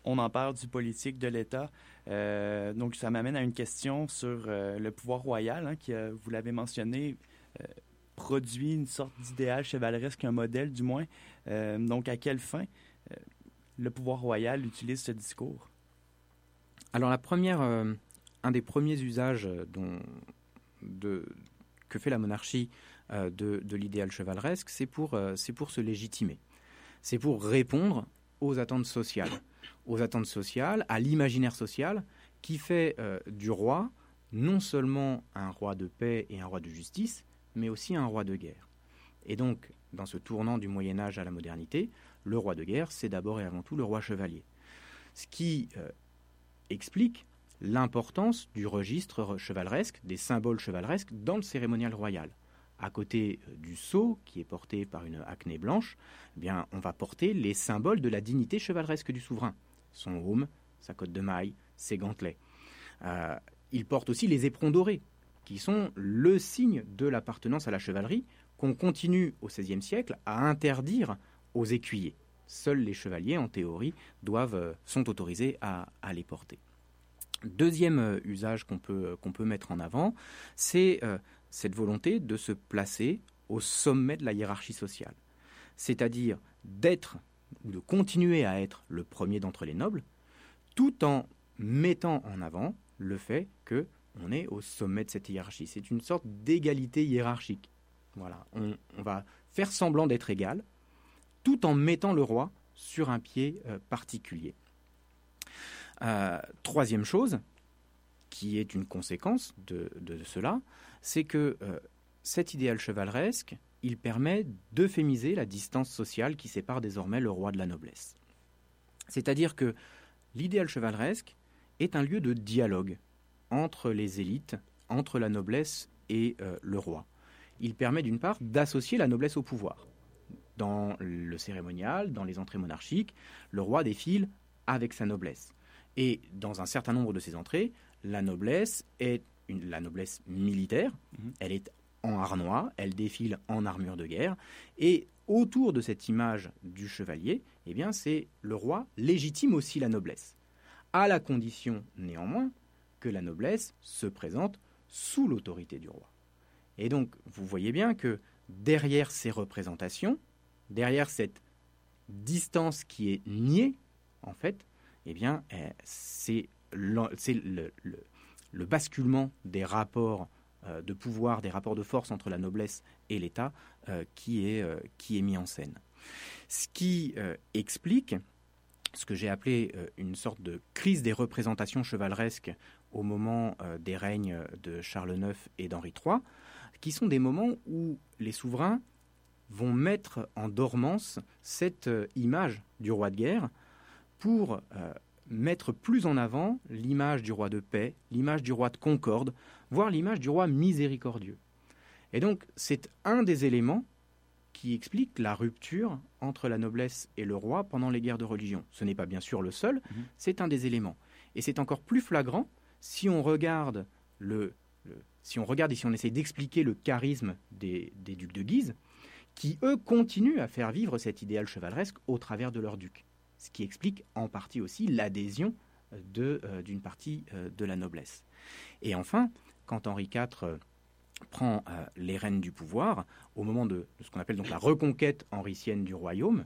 on en parle du politique de l'État. Euh, donc, ça m'amène à une question sur euh, le pouvoir royal, hein, qui, euh, vous l'avez mentionné, euh, produit une sorte d'idéal chevaleresque, un modèle du moins. Euh, donc, à quelle fin euh, le pouvoir royal utilise ce discours? Alors la première, euh, un des premiers usages de, que fait la monarchie de, de l'idéal chevaleresque, c'est pour, c'est pour se légitimer. C'est pour répondre aux attentes sociales. Aux attentes sociales, à l'imaginaire social qui fait du roi non seulement un roi de paix et un roi de justice, mais aussi un roi de guerre. Et donc, dans ce tournant du Moyen Âge à la modernité, le roi de guerre, c'est d'abord et avant tout le roi chevalier. Ce qui euh, explique l'importance du registre chevaleresque, des symboles chevaleresques dans le cérémonial royal. À côté euh, du sceau, qui est porté par une acnée blanche, eh bien, on va porter les symboles de la dignité chevaleresque du souverain. Son aume, sa cotte de maille, ses gantelets. Euh, il porte aussi les éperons dorés, qui sont le signe de l'appartenance à la chevalerie qu'on continue au XVIe siècle à interdire aux écuyers. Seuls les chevaliers, en théorie, doivent, euh, sont autorisés à, les porter. Deuxième euh, usage qu'on peut, euh, qu'on peut mettre en avant, c'est cette volonté de se placer au sommet de la hiérarchie sociale. C'est-à-dire d'être ou de continuer à être le premier d'entre les nobles, tout en mettant en avant le fait que on est au sommet de cette hiérarchie. C'est une sorte d'égalité hiérarchique. Voilà, on, va faire semblant d'être égal, tout en mettant le roi sur un pied euh, particulier. Euh, troisième chose, qui est une conséquence de, de cela, c'est que euh, cet idéal chevaleresque, il permet d'euphémiser la distance sociale qui sépare désormais le roi de la noblesse. C'est-à-dire que l'idéal chevaleresque est un lieu de dialogue entre les élites, entre la noblesse et euh, le roi. Il permet d'une part d'associer la noblesse au pouvoir. Dans le cérémonial, dans les entrées monarchiques, le roi défile avec sa noblesse. Et dans un certain nombre de ces entrées, la noblesse est une, la noblesse militaire, elle est en harnois, elle défile en armure de guerre, et autour de cette image du chevalier, eh bien, c'est le roi légitime aussi la noblesse, à la condition néanmoins que la noblesse se présente sous l'autorité du roi. Et donc, vous voyez bien que derrière ces représentations, derrière cette distance qui est niée, en fait, eh bien, eh, c'est le, le- le basculement des rapports euh, de pouvoir, des rapports de force entre la noblesse et l'État euh, qui, est, euh, qui est mis en scène. Ce qui euh, explique ce que j'ai appelé euh, une sorte de crise des représentations chevaleresques au moment euh, des règnes de Charles IX et d'Henri III, qui sont des moments où les souverains vont mettre en dormance cette euh, image du roi de guerre pour euh, mettre plus en avant l'image du roi de paix, l'image du roi de concorde, voire l'image du roi miséricordieux. Et donc c'est un des éléments qui explique la rupture entre la noblesse et le roi pendant les guerres de religion. Ce n'est pas bien sûr le seul, c'est un des éléments. Et c'est encore plus flagrant si on regarde le, si on regarde et si on essaie d'expliquer le charisme des, des ducs de Guise, qui eux continuent à faire vivre cet idéal chevaleresque au travers de leurs ducs. Ce qui explique en partie aussi l'adhésion de, euh, d'une partie euh, de la noblesse. Et enfin, quand Henri IV euh, prend euh, les rênes du pouvoir, au moment de, de ce qu'on appelle donc la reconquête henricienne du royaume,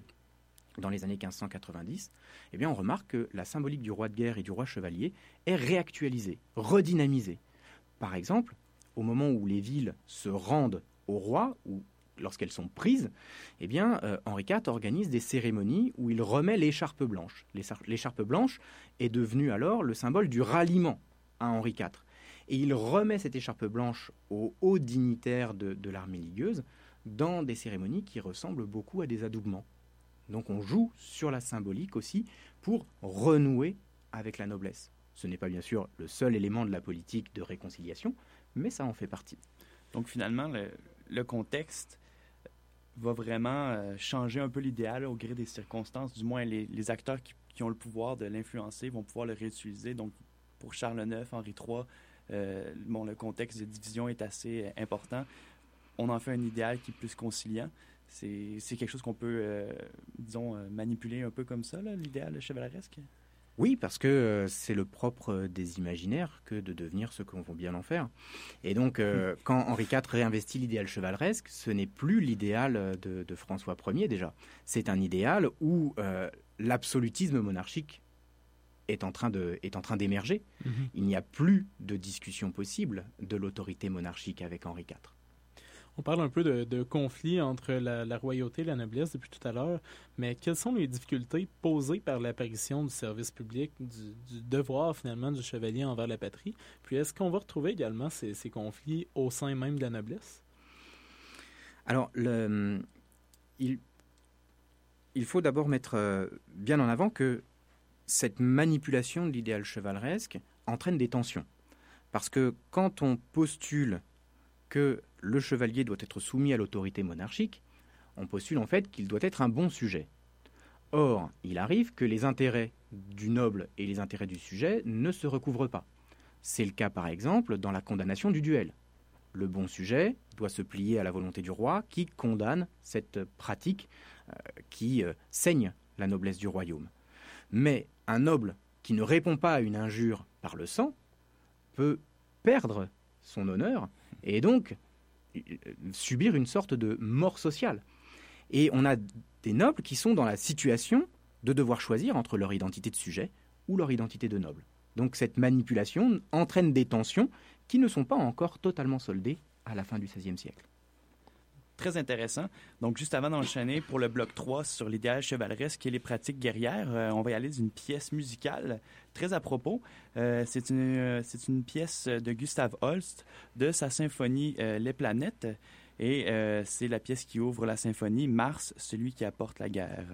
dans les années 1590, eh bien on remarque que la symbolique du roi de guerre et du roi chevalier est réactualisée, redynamisée. Par exemple, au moment où les villes se rendent au roi, ou lorsqu'elles sont prises, eh bien, euh, Henri IV organise des cérémonies où il remet l'écharpe blanche. L'échar- L'écharpe blanche est devenue alors le symbole du ralliement à Henri IV. Et il remet cette écharpe blanche aux hauts dignitaires de, de l'armée ligueuse dans des cérémonies qui ressemblent beaucoup à des adoubements. Donc on joue sur la symbolique aussi pour renouer avec la noblesse. Ce n'est pas bien sûr le seul élément de la politique de réconciliation, mais ça en fait partie. Donc finalement, le, contexte va vraiment euh, changer un peu l'idéal au gré des circonstances. Du moins, les, acteurs qui, ont le pouvoir de l'influencer vont pouvoir le réutiliser. Donc, pour Charles IX, Henri III, euh, bon, le contexte de division est assez important. On en fait un idéal qui est plus conciliant. C'est quelque chose qu'on peut, euh, disons, euh, manipuler un peu comme ça, l'idéal chevaleresque? Oui, parce que euh, c'est le propre des imaginaires que de devenir ce qu'on veut bien en faire. Et donc, euh, quand Henri IV réinvestit l'idéal chevaleresque, ce n'est plus l'idéal de, de, François Ier déjà. C'est un idéal où euh, l'absolutisme monarchique est en train de est en train d'émerger. Mm -hmm. Il n'y a plus de discussion possible de l'autorité monarchique avec Henri IV. On parle un peu de, de conflit entre la, royauté et la noblesse depuis tout à l'heure, mais quelles sont les difficultés posées par l'apparition du service public, du, devoir finalement du chevalier envers la patrie? Puis est-ce qu'on va retrouver également ces, conflits au sein même de la noblesse? Alors, il, il faut d'abord mettre euh, bien en avant que cette manipulation de l'idéal chevaleresque entraîne des tensions. Parce que quand on postule que le chevalier doit être soumis à l'autorité monarchique, on postule en fait qu'il doit être un bon sujet. Or, il arrive que les intérêts du noble et les intérêts du sujet ne se recouvrent pas. C'est le cas par exemple dans la condamnation du duel. Le bon sujet doit se plier à la volonté du roi qui condamne cette pratique euh, qui euh, saigne la noblesse du royaume. Mais un noble qui ne répond pas à une injure par le sang peut perdre son honneur et donc subir une sorte de mort sociale. Et on a des nobles qui sont dans la situation de devoir choisir entre leur identité de sujet ou leur identité de noble. Donc cette manipulation entraîne des tensions qui ne sont pas encore totalement soldées à la fin du XVIe siècle. Très intéressant. Donc, juste avant d'enchaîner pour le bloc 3 sur l'idéal chevaleresque et les pratiques guerrières, euh, on va y aller d'une pièce musicale très à propos. Euh, c'est une, euh, une pièce de Gustave Holst de sa symphonie Les planètes. Et c'est la pièce qui ouvre la symphonie Mars, celui qui apporte la guerre.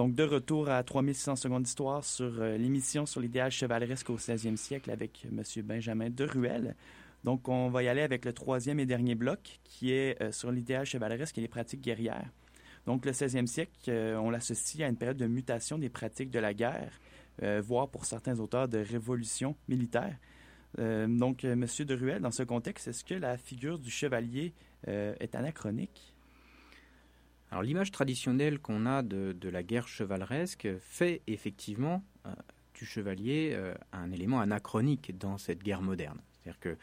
Donc, de retour à 3600 secondes d'histoire sur euh, l'émission sur l'idéal chevaleresque au 16e siècle avec M. Benjamin de Ruel. Donc, on va y aller avec le troisième et dernier bloc qui est euh, sur l'idéal chevaleresque et les pratiques guerrières. Donc, le 16e siècle, euh, on l'associe à une période de mutation des pratiques de la guerre, euh, voire pour certains auteurs de révolution militaire. Euh, donc, M. de Ruel, dans ce contexte, est-ce que la figure du chevalier est anachronique? Alors l'image traditionnelle qu'on a de, la guerre chevaleresque fait effectivement euh, du chevalier euh, un élément anachronique dans cette guerre moderne. C'est-à-dire que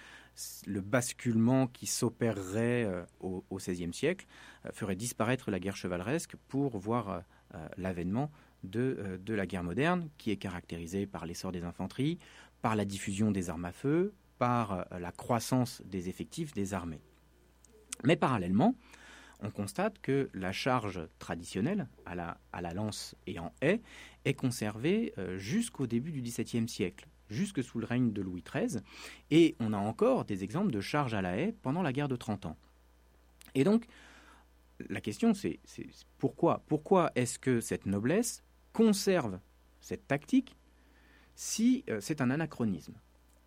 le basculement qui s'opérerait euh, au, XVIe siècle ferait disparaître la guerre chevaleresque pour voir l'avènement de, la guerre moderne, qui est caractérisée par l'essor des infanteries, par la diffusion des armes à feu, par la croissance des effectifs des armées. Mais parallèlement, on constate que la charge traditionnelle à la, lance et en haie est conservée jusqu'au début du XVIIe siècle jusque sous le règne de Louis XIII, et on a encore des exemples de charges à la haie pendant la guerre de 30 ans. Et donc, la question c'est pourquoi Pourquoi est-ce que cette noblesse conserve cette tactique si euh, c'est un anachronisme?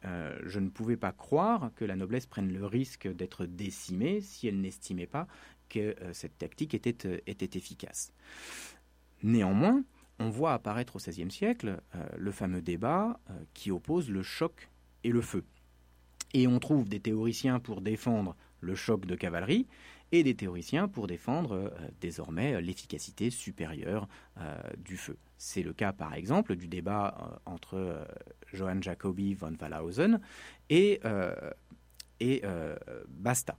Euh, je ne pouvais pas croire que la noblesse prenne le risque d'être décimée si elle n'estimait pas que euh, cette tactique était, était efficace. Néanmoins, on voit apparaître au XVIe siècle euh, le fameux débat euh, qui oppose le choc et le feu. Et on trouve des théoriciens pour défendre le choc de cavalerie et des théoriciens pour défendre euh, désormais l'efficacité supérieure du feu. C'est le cas par exemple du débat entre Johann Jacobi von Wallhausen et, et Basta,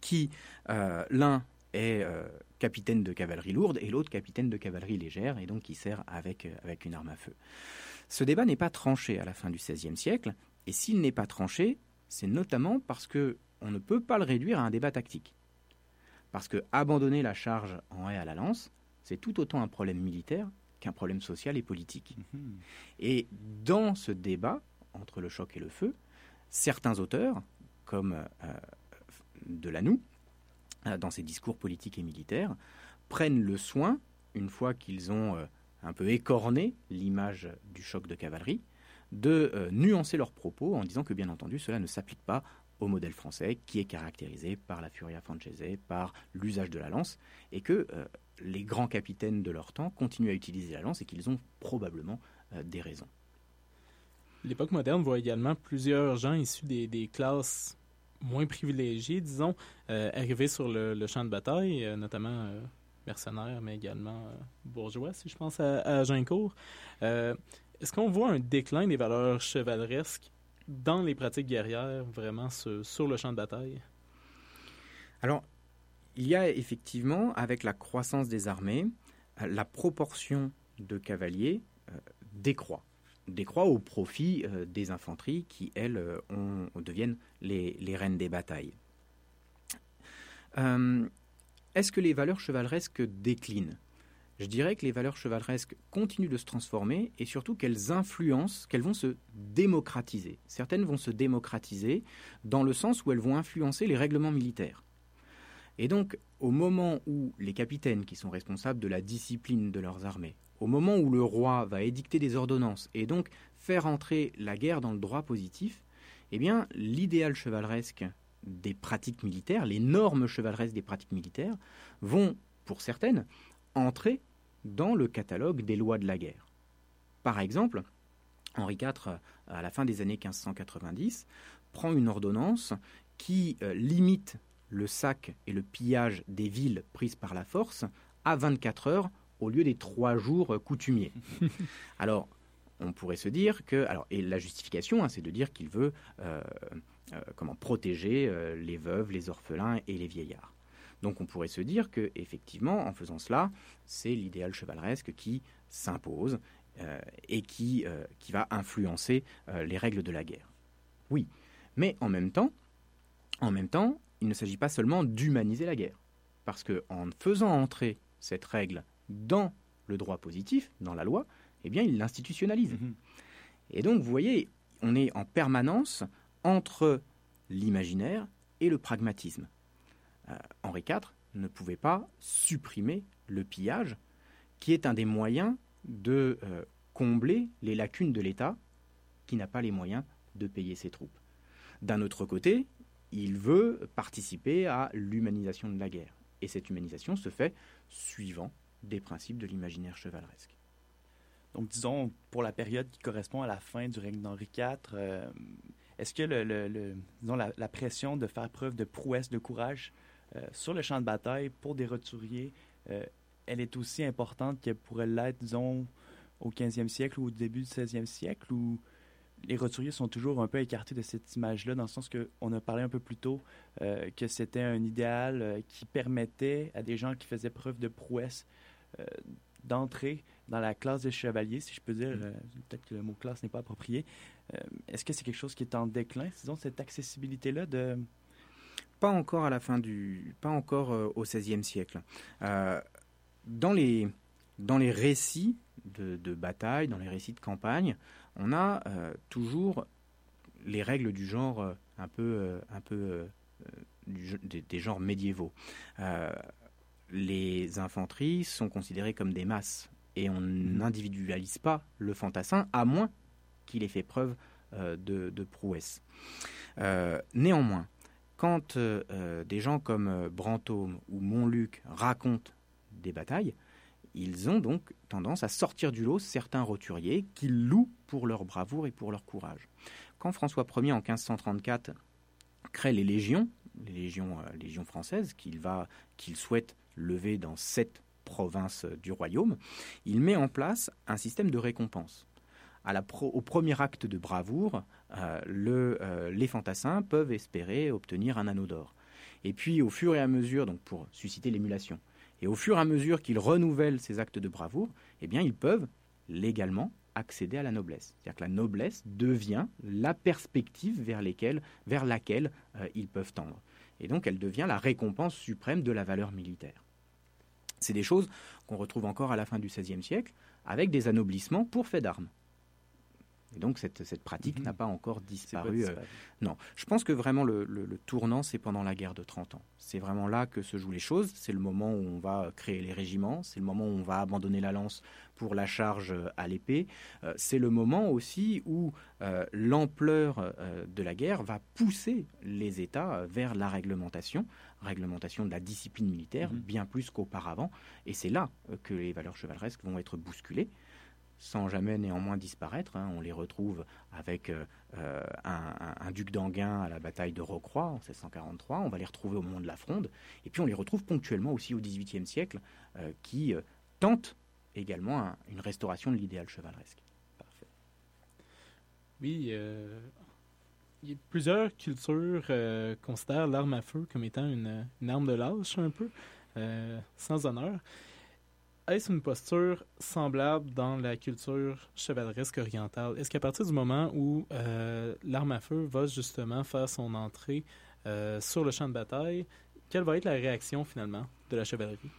qui l'un est capitaine de cavalerie lourde et l'autre capitaine de cavalerie légère, et donc qui sert avec, euh, avec une arme à feu. Ce débat n'est pas tranché à la fin du XVIe siècle, et s'il n'est pas tranché, c'est notamment parce que on ne peut pas le réduire à un débat tactique. Parce que abandonner la charge en haie à la lance, c'est tout autant un problème militaire qu'un problème social et politique. Mhm. Et dans ce débat entre le choc et le feu, certains auteurs, comme euh, Delanoux, euh, dans ses discours politiques et militaires, prennent le soin, une fois qu'ils ont euh, un peu écorné l'image du choc de cavalerie, de euh, nuancer leurs propos en disant que bien entendu cela ne s'applique pas au modèle français qui est caractérisé par la furia francese, par l'usage de la lance, et que les grands capitaines de leur temps continuent à utiliser la lance et qu'ils ont probablement des raisons. L'époque moderne voit également plusieurs gens issus des classes moins privilégiés, disons, euh, arriver sur le, champ de bataille, euh, notamment euh, mercenaires, mais également bourgeois, si je pense à, à Gincourt. Est-ce qu'on voit un déclin des valeurs chevaleresques dans les pratiques guerrières, vraiment sur, le champ de bataille? Alors, il y a effectivement, avec la croissance des armées, la proportion de cavaliers décroît décroît au profit euh, des infanteries qui, elles, euh, deviennent les, reines des batailles. Euh, est-ce que les valeurs chevaleresques déclinent? Je dirais que les valeurs chevaleresques continuent de se transformer et surtout qu'elles influencent, qu'elles vont se démocratiser. Certaines vont se démocratiser dans le sens où elles vont influencer les règlements militaires. Et donc, au moment où les capitaines qui sont responsables de la discipline de leurs armées, au moment où le roi va édicter des ordonnances et donc faire entrer la guerre dans le droit positif, eh bien, l'idéal chevaleresque des pratiques militaires, les normes chevaleresques des pratiques militaires, vont, pour certaines, entrer dans le catalogue des lois de la guerre. Par exemple, Henri IV, à la fin des années 1590, prend une ordonnance qui euh, limite le sac et le pillage des villes prises par la force à 24 heures au lieu des trois jours coutumiers. alors, on pourrait se dire que, alors, et la justification, hein, c'est de dire qu'il veut euh, euh, comment protéger euh, les veuves, les orphelins et les vieillards. Donc, on pourrait se dire que, effectivement, en faisant cela, c'est l'idéal chevaleresque qui s'impose et qui, qui va influencer les règles de la guerre. Oui, mais en même temps, en même temps, il ne s'agit pas seulement d'humaniser la guerre, parce que en faisant entrer cette règle dans le droit positif, dans la loi, eh bien, il l'institutionnalise. Mhm. Et donc, vous voyez, on est en permanence entre l'imaginaire et le pragmatisme. Euh, Henri IV ne pouvait pas supprimer le pillage, qui est un des moyens de euh, combler les lacunes de l'État, qui n'a pas les moyens de payer ses troupes. D'un autre côté, il veut participer à l'humanisation de la guerre. Et cette humanisation se fait suivant des principes de l'imaginaire chevaleresque. Donc, disons, pour la période qui correspond à la fin du règne d'Henri IV, euh, est-ce que le, disons, la, pression de faire preuve de prouesse, de courage euh, sur le champ de bataille pour des roturiers, euh, elle est aussi importante qu'elle pourrait l'être, disons, au 15e siècle ou au début du 16e siècle, ou les roturiers sont toujours un peu écartés de cette image-là, dans le sens qu'on a parlé un peu plus tôt que c'était un idéal qui permettait à des gens qui faisaient preuve de prouesse d'entrer dans la classe des chevaliers, si je peux dire. Euh, Peut-être que le mot classe n'est pas approprié. Euh, Est-ce que c'est quelque chose qui est en déclin, disons, cette accessibilité-là de... Pas encore à la fin du, pas encore euh, au XVIe siècle. Euh, dans les dans les récits de, bataille, dans les récits de campagne, on a euh, toujours les règles du genre euh, un peu euh, un peu euh, des genres médiévaux. Les infanteries sont considérées comme des masses et on n'individualise pas le fantassin à moins qu'il ait fait preuve euh, de, de prouesse. Euh, néanmoins, quand euh, des gens comme Brantôme ou Montluc racontent des batailles, ils ont donc tendance à sortir du lot certains roturiers qu'ils louent pour leur bravoure et pour leur courage. Quand François Ier en 1534 crée les légions, les légions, euh, légions françaises qu'il va, qu'il souhaite lever dans sept provinces du royaume, il met en place un système de récompense. Au premier acte de bravoure, euh, euh, les fantassins peuvent espérer obtenir un anneau d'or. Et puis, au fur et à mesure, donc pour susciter l'émulation, et au fur et à mesure qu'ils renouvellent ces actes de bravoure, eh bien, ils peuvent légalement accéder à la noblesse. C'est-à-dire que la noblesse devient la perspective vers laquelle euh, ils peuvent tendre. Et donc, elle devient la récompense suprême de la valeur militaire. C'est des choses qu'on retrouve encore à la fin du XVIe siècle, avec des anoblissements pour fait d'armes. Et donc cette, cette pratique Mhm. n'a pas encore pas euh, disparu. non, je pense que vraiment le, le- le tournant, c'est pendant la guerre de 30 ans. C'est vraiment là que se jouent les choses. C'est le moment où on va créer les régiments. C'est le moment où on va abandonner la lance pour la charge euh, à l'épée. Euh, c'est le moment aussi où euh, l'ampleur de la guerre va pousser les États vers la réglementation, réglementation de la discipline militaire, Mhm. bien plus qu'auparavant. Et c'est là euh, que les valeurs chevaleresques vont être bousculées sans jamais néanmoins disparaître. hein. On les retrouve avec euh, euh, un, un- un duc d'Anguin à la bataille de Rocroi en 1643. On va les retrouver au moment de la Fronde. Et puis on les retrouve ponctuellement aussi au XVIIIe siècle, euh, qui euh, tentent également un- une restauration de l'idéal chevaleresque. Oui, euh, y a plusieurs cultures euh, considèrent l'arme à feu comme étant une, arme de lâche, un peu, euh, sans honneur. Est-ce une posture semblable dans la culture chevaleresque orientale? Est-ce qu'à partir du moment où euh, l'arme à feu va justement faire son entrée sur le champ de bataille, quelle va être la réaction finalement de la chevalerie?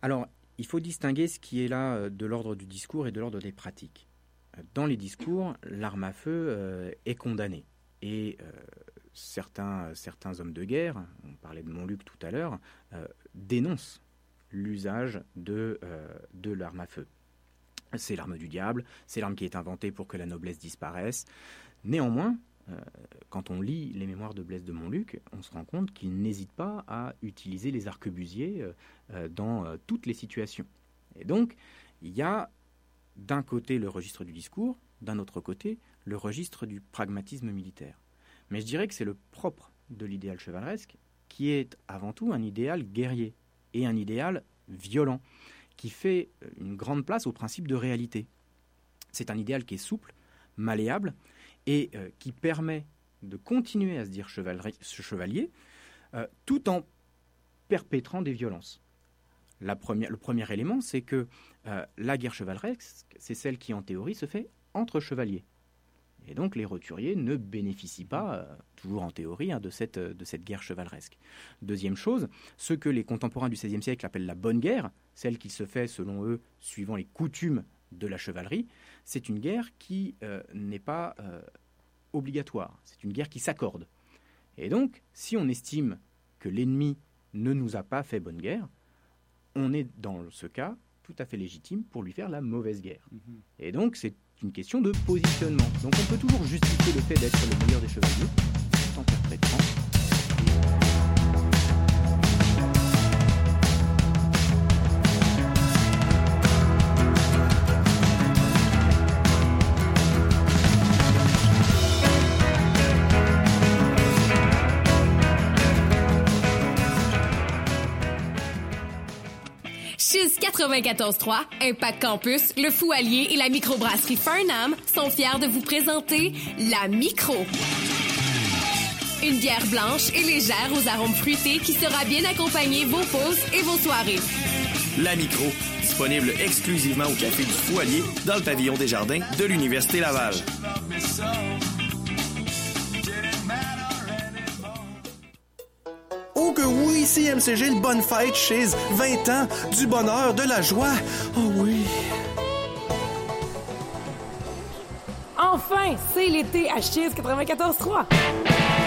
Alors, il faut distinguer ce qui est là de l'ordre du discours et de l'ordre des pratiques. Dans les discours, l'arme à feu euh, est condamnée. Et euh, certains, certains hommes de guerre, on parlait de Montluc tout à l'heure, euh, dénoncent l'usage de, de l'arme à feu. C'est l'arme du diable, c'est l'arme qui est inventée pour que la noblesse disparaisse. Néanmoins, quand on lit les mémoires de Blaise de Montluc, on se rend compte qu'il n'hésite pas à utiliser les arquebusiers dans toutes les situations. Et donc, il y a d'un côté le registre du discours, d'un autre côté le registre du pragmatisme militaire. Mais je dirais que c'est le propre de l'idéal chevaleresque, qui est avant tout un idéal guerrier et un idéal violent, qui fait euh, une grande place au principe de réalité. C'est un idéal qui est souple, malléable, et euh, qui permet de continuer à se dire chevalier, euh, tout en perpétrant des violences. Le premier élément, c'est que euh, la guerre chevaleresque, c'est celle qui, en théorie, se fait entre chevaliers. Et donc les roturiers ne bénéficient pas, euh, toujours en théorie, hein, de, cette, euh, de cette guerre chevaleresque. Deuxième chose, ce que les contemporains du XVIe siècle appellent la bonne guerre, celle qui se fait, selon eux, suivant les coutumes de la chevalerie, c'est une guerre qui n'est pas obligatoire, c'est une guerre qui s'accorde. Et donc, si on estime que l'ennemi ne nous a pas fait bonne guerre, on est dans ce cas tout à fait légitime pour lui faire la mauvaise guerre. Et donc, c'est une question de positionnement. Donc, on peut toujours justifier le fait d'être le meilleur des chevaliers, tout en 94.3, Impact Campus, le Fou Allier et la microbrasserie Farnham sont fiers de vous présenter la Micro. Une bière blanche et légère aux arômes fruités qui sera bien accompagner vos pauses et vos soirées. La Micro, disponible exclusivement au Café du Fou Allier dans le pavillon des Jardins de l'Université Laval. Oui, CMCG, le bonne fête chez 20 ans, du bonheur, de la joie. Oh oui. Enfin, c'est l'été à Chiz 94.3.